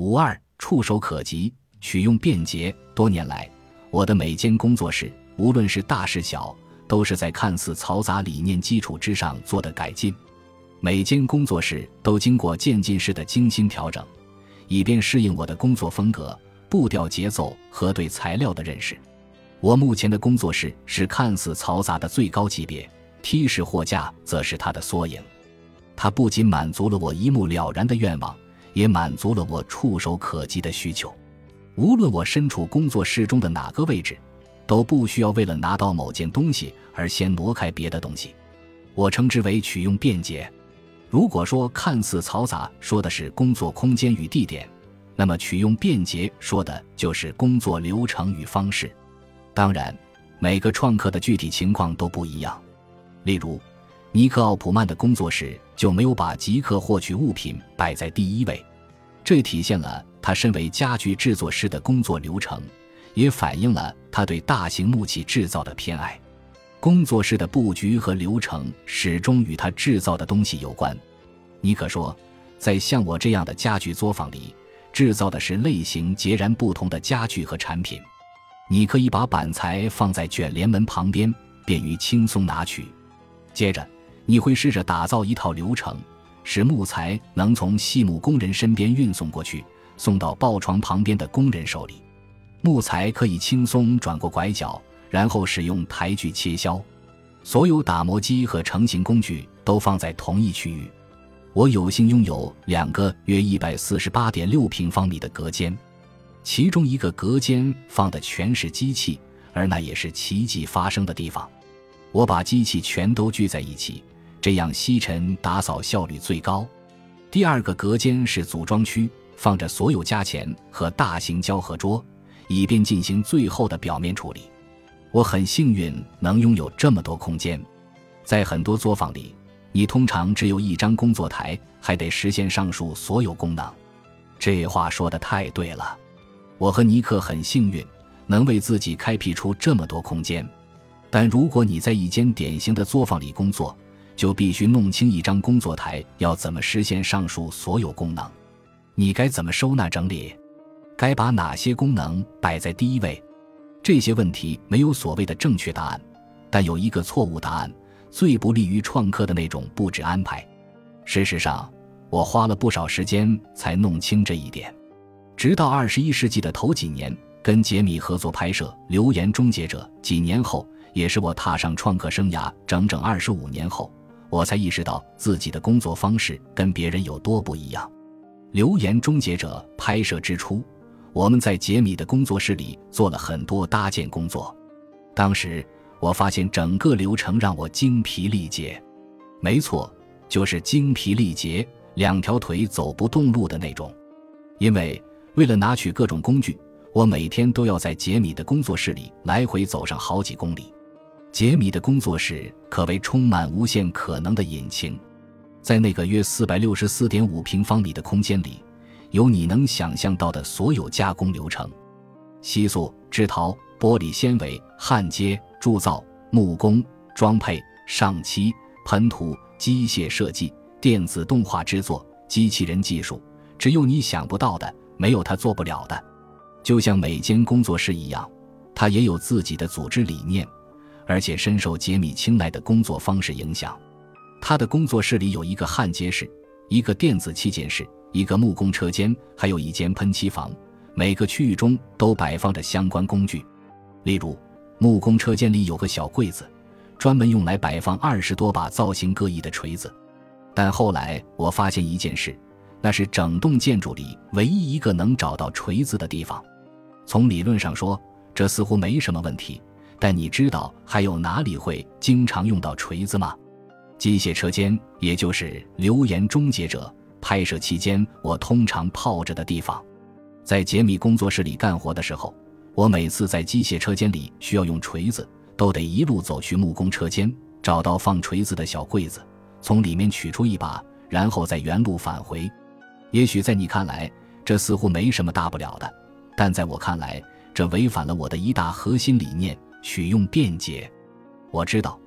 五二触手可及，取用便捷。多年来，我的每间工作室，无论是大是小，都是在看似嘈杂理念基础之上做的改进。每间工作室都经过渐进式的精心调整，以便适应我的工作风格、步调、节奏和对材料的认识。我目前的工作室是看似嘈杂的最高级别，T 式货架则是它的缩影。它不仅满足了我一目了然的愿望，也满足了我触手可及的需求。无论我身处工作室中的哪个位置，都不需要为了拿到某件东西而先挪开别的东西。我称之为取用便捷。如果说看似嘈杂说的是工作空间与地点，那么取用便捷说的就是工作流程与方式。当然，每个创客的具体情况都不一样。例如，尼克·奥普曼的工作室就没有把即刻获取物品摆在第一位，这体现了他身为家具制作师的工作流程，也反映了他对大型木器制造的偏爱。工作室的布局和流程始终与他制造的东西有关。尼克说，在像我这样的家具作坊里，制造的是类型截然不同的家具和产品。你可以把板材放在卷帘门旁边，便于轻松拿取。接着。你会试着打造一套流程，使木材能从细木工人身边运送过去，送到抱床旁边的工人手里。木材可以轻松转过拐角，然后使用台锯切削。所有打磨机和成型工具都放在同一区域。我有幸拥有两个约一百四十八点六平方米的隔间，其中一个隔间放的全是机器，而那也是奇迹发生的地方。我把机器全都聚在一起。这样吸尘打扫效率最高。第二个隔间是组装区，放着所有加钳和大型胶合桌，以便进行最后的表面处理。我很幸运能拥有这么多空间。在很多作坊里，你通常只有一张工作台，还得实现上述所有功能。这话说的太对了。我和尼克很幸运，能为自己开辟出这么多空间。但如果你在一间典型的作坊里工作，就必须弄清一张工作台要怎么实现上述所有功能，你该怎么收纳整理，该把哪些功能摆在第一位？这些问题没有所谓的正确答案，但有一个错误答案，最不利于创客的那种布置安排。事实上，我花了不少时间才弄清这一点。直到二十一世纪的头几年，跟杰米合作拍摄《流言终结者》，几年后，也是我踏上创客生涯整整二十五年后。我才意识到自己的工作方式跟别人有多不一样。《流言终结者》拍摄之初，我们在杰米的工作室里做了很多搭建工作。当时我发现整个流程让我精疲力竭。没错，就是精疲力竭，两条腿走不动路的那种。因为为了拿取各种工具，我每天都要在杰米的工作室里来回走上好几公里。杰米的工作室可谓充满无限可能的引擎，在那个约四百六十四点五平方米的空间里，有你能想象到的所有加工流程：锡塑、制陶、玻璃纤维、焊接、铸造、木工、装配、上漆、喷涂、机械设计、电子动画制作、机器人技术，只有你想不到的，没有他做不了的。就像每间工作室一样，他也有自己的组织理念。而且深受杰米青睐的工作方式影响，他的工作室里有一个焊接室、一个电子器件室、一个木工车间，还有一间喷漆房。每个区域中都摆放着相关工具，例如木工车间里有个小柜子，专门用来摆放二十多把造型各异的锤子。但后来我发现一件事，那是整栋建筑里唯一一个能找到锤子的地方。从理论上说，这似乎没什么问题。但你知道还有哪里会经常用到锤子吗？机械车间，也就是《流言终结者》拍摄期间我通常泡着的地方。在杰米工作室里干活的时候，我每次在机械车间里需要用锤子，都得一路走去木工车间，找到放锤子的小柜子，从里面取出一把，然后再原路返回。也许在你看来，这似乎没什么大不了的，但在我看来，这违反了我的一大核心理念。取用便捷，我知道，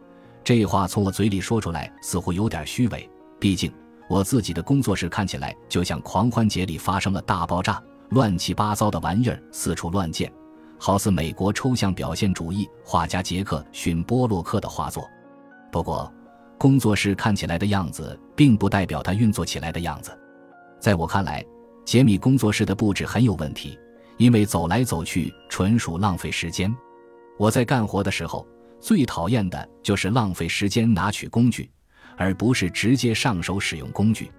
这话从我嘴里说出来似乎有点虚伪。毕竟，我自己的工作室看起来就像狂欢节里发生了大爆炸，乱七八糟的玩意儿四处乱溅，好似美国抽象表现主义画家杰克逊·波洛克的画作。不过，工作室看起来的样子，并不代表它运作起来的样子。在我看来，杰米工作室的布置很有问题，因为走来走去纯属浪费时间。我在干活的时候，最讨厌的就是浪费时间拿取工具，而不是直接上手使用工具。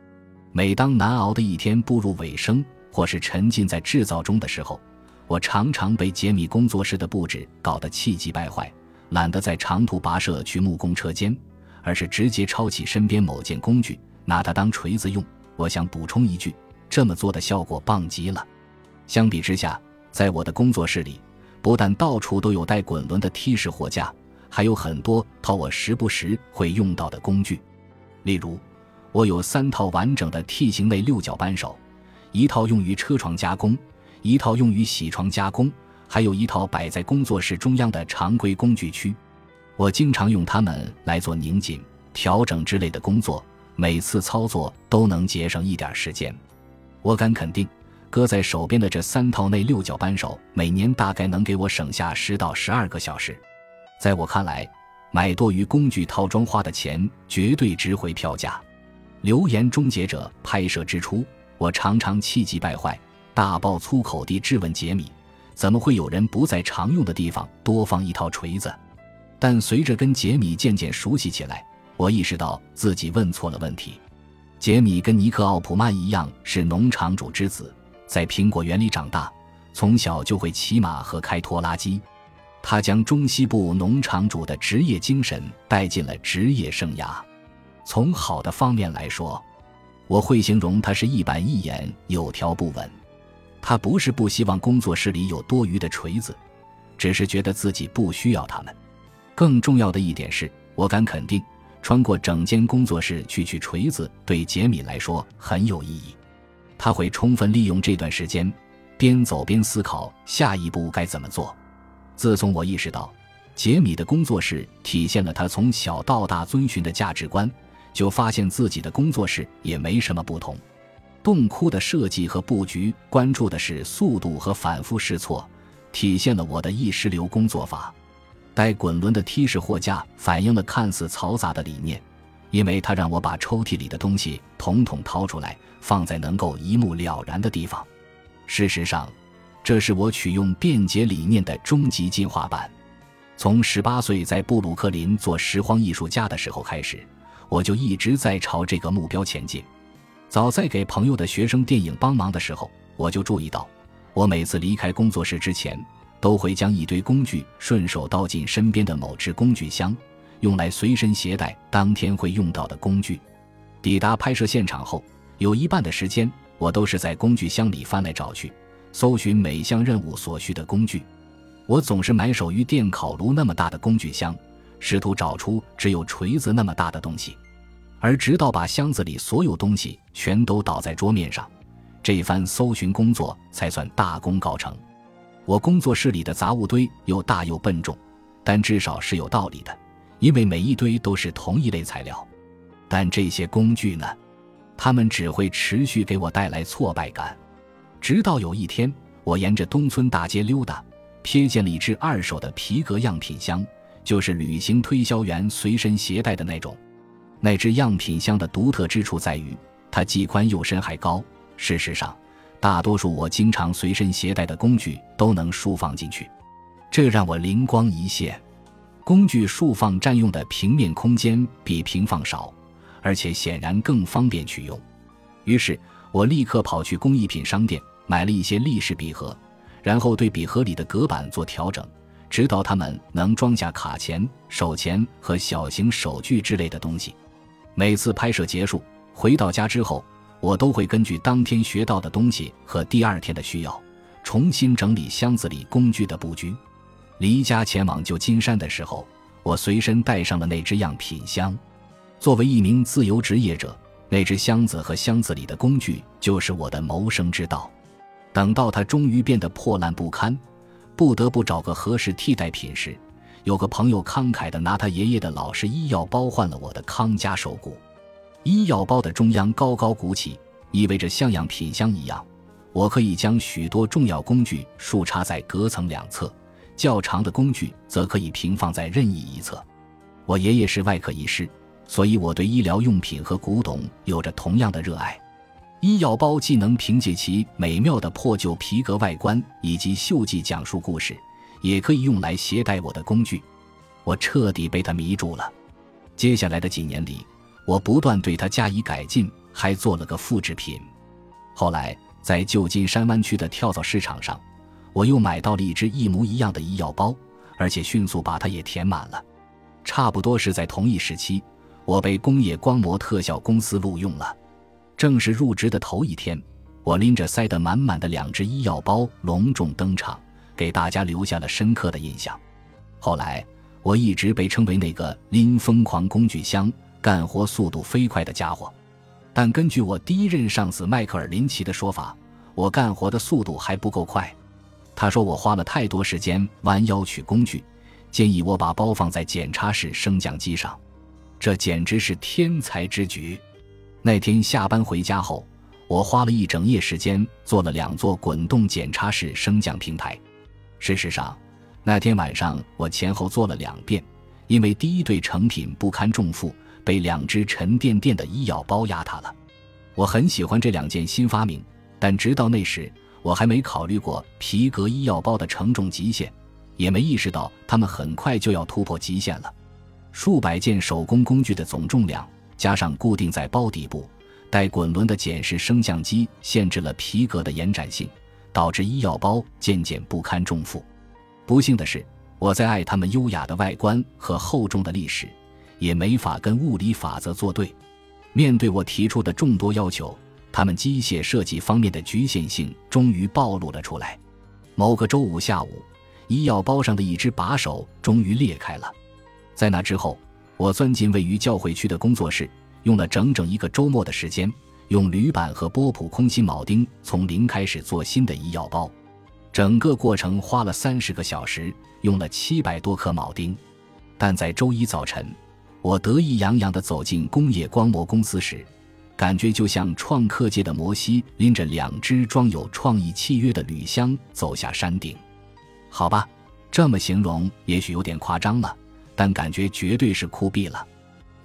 每当难熬的一天步入尾声，或是沉浸在制造中的时候，我常常被杰米工作室的布置搞得气急败坏，懒得在长途跋涉去木工车间，而是直接抄起身边某件工具，拿它当锤子用。我想补充一句，这么做的效果棒极了。相比之下，在我的工作室里，不但到处都有带滚轮的梯式货架，还有很多套我时不时会用到的工具。例如，我有三套完整的 T 型内六角扳手，一套用于车床加工，一套用于铣床加工，还有一套摆在工作室中央的常规工具区。我经常用它们来做拧紧、调整之类的工作，每次操作都能节省一点时间。我敢肯定。搁在手边的这三套内六角扳手，每年大概能给我省下十到十二个小时。在我看来，买多余工具套装花的钱绝对值回票价。留言终结者拍摄之初，我常常气急败坏，大爆粗口地质问杰米：怎么会有人不在常用的地方多放一套锤子？但随着跟杰米渐渐熟悉起来，我意识到自己问错了问题。杰米跟尼克·奥普曼一样是农场主之子。在苹果园里长大，从小就会骑马和开拖拉机。他将中西部农场主的职业精神带进了职业生涯。从好的方面来说，我会形容他是一板一眼、有条不紊。他不是不希望工作室里有多余的锤子，只是觉得自己不需要他们。更重要的一点是，我敢肯定，穿过整间工作室去取锤子，对杰米来说很有意义。他会充分利用这段时间，边走边思考下一步该怎么做。自从我意识到杰米的工作室体现了他从小到大遵循的价值观，就发现自己的工作室也没什么不同。洞窟的设计和布局关注的是速度和反复试错，体现了我的意识流工作法。带滚轮的梯式货架反映了看似嘈杂的理念。因为他让我把抽屉里的东西统统掏出来，放在能够一目了然的地方。事实上，这是我取用便捷理念的终极进化版。从十八岁在布鲁克林做拾荒艺术家的时候开始，我就一直在朝这个目标前进。早在给朋友的学生电影帮忙的时候，我就注意到，我每次离开工作室之前，都会将一堆工具顺手倒进身边的某只工具箱。用来随身携带当天会用到的工具。抵达拍摄现场后，有一半的时间我都是在工具箱里翻来找去，搜寻每项任务所需的工具。我总是埋首于电烤炉那么大的工具箱，试图找出只有锤子那么大的东西。而直到把箱子里所有东西全都倒在桌面上，这番搜寻工作才算大功告成。我工作室里的杂物堆又大又笨重，但至少是有道理的。因为每一堆都是同一类材料，但这些工具呢？它们只会持续给我带来挫败感。直到有一天，我沿着东村大街溜达，瞥见了一只二手的皮革样品箱，就是旅行推销员随身携带的那种。那只样品箱的独特之处在于，它既宽又深还高。事实上，大多数我经常随身携带的工具都能竖放进去，这让我灵光一现。工具竖放占用的平面空间比平放少，而且显然更方便取用。于是我立刻跑去工艺品商店买了一些立式笔盒，然后对笔盒里的隔板做调整，直到它们能装下卡钳、手钳和小型手锯之类的东西。每次拍摄结束回到家之后，我都会根据当天学到的东西和第二天的需要，重新整理箱子里工具的布局。离家前往旧金山的时候，我随身带上了那只样品箱。作为一名自由职业者，那只箱子和箱子里的工具就是我的谋生之道。等到它终于变得破烂不堪，不得不找个合适替代品时，有个朋友慷慨地拿他爷爷的老式医药包换了我的康佳手骨。医药包的中央高高鼓起，意味着像样品箱一样，我可以将许多重要工具竖插在隔层两侧，较长的工具则可以平放在任意一侧。我爷爷是外科医师，所以我对医疗用品和古董有着同样的热爱。医药包既能凭借其美妙的破旧皮革外观以及锈迹讲述故事，也可以用来携带我的工具。我彻底被它迷住了。接下来的几年里，我不断对它加以改进，还做了个复制品。后来，在旧金山湾区的跳蚤市场上，我又买到了一只一模一样的医药包，而且迅速把它也填满了。差不多是在同一时期，我被工业光魔特效公司录用了。正式入职的头一天，我拎着塞得满满的两只医药包隆重登场，给大家留下了深刻的印象。后来，我一直被称为那个拎疯狂工具箱、干活速度飞快的家伙。但根据我第一任上司迈克尔·林奇的说法，我干活的速度还不够快。他说我花了太多时间弯腰取工具，建议我把包放在检查室升降机上。这简直是天才之举。那天下班回家后，我花了一整夜时间做了两座滚动检查室升降平台。事实上，那天晚上我前后做了两遍，因为第一对成品不堪重负，被两只沉甸甸的医药包压塌了。我很喜欢这两件新发明，但直到那时，我还没考虑过皮革医药包的承重极限，也没意识到它们很快就要突破极限了。数百件手工工具的总重量。加上固定在包底部、带滚轮的检视升降机，限制了皮革的延展性，导致医药包渐渐不堪重负。不幸的是，我在爱它们优雅的外观和厚重的历史，也没法跟物理法则作对。面对我提出的众多要求，他们机械设计方面的局限性终于暴露了出来。某个周五下午，医药包上的一只把手终于裂开了。在那之后。我钻进位于教会区的工作室，用了整整一个周末的时间，用铝板和波普空心铆钉从零开始做新的医药包。整个过程花了三十个小时，用了七百多颗铆钉。但在周一早晨，我得意洋洋地走进工业光魔公司时，感觉就像创客界的摩西拎着两只装有创意契约的铝箱走下山顶。好吧，这么形容也许有点夸张了。但感觉绝对是酷毙了，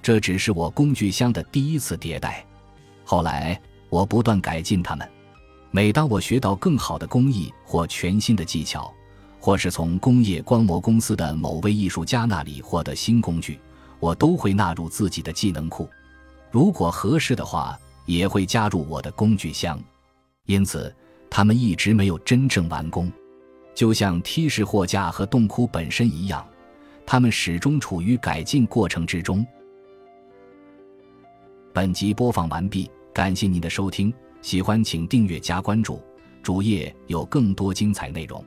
这只是我工具箱的第一次迭代。后来我不断改进它们。每当我学到更好的工艺或全新的技巧，或是从工业光魔公司的某位艺术家那里获得新工具，我都会纳入自己的技能库。如果合适的话，也会加入我的工具箱。因此，他们一直没有真正完工，就像梯式货架和洞窟本身一样。他们始终处于改进过程之中。本集播放完毕，感谢您的收听，喜欢请订阅加关注，主页有更多精彩内容。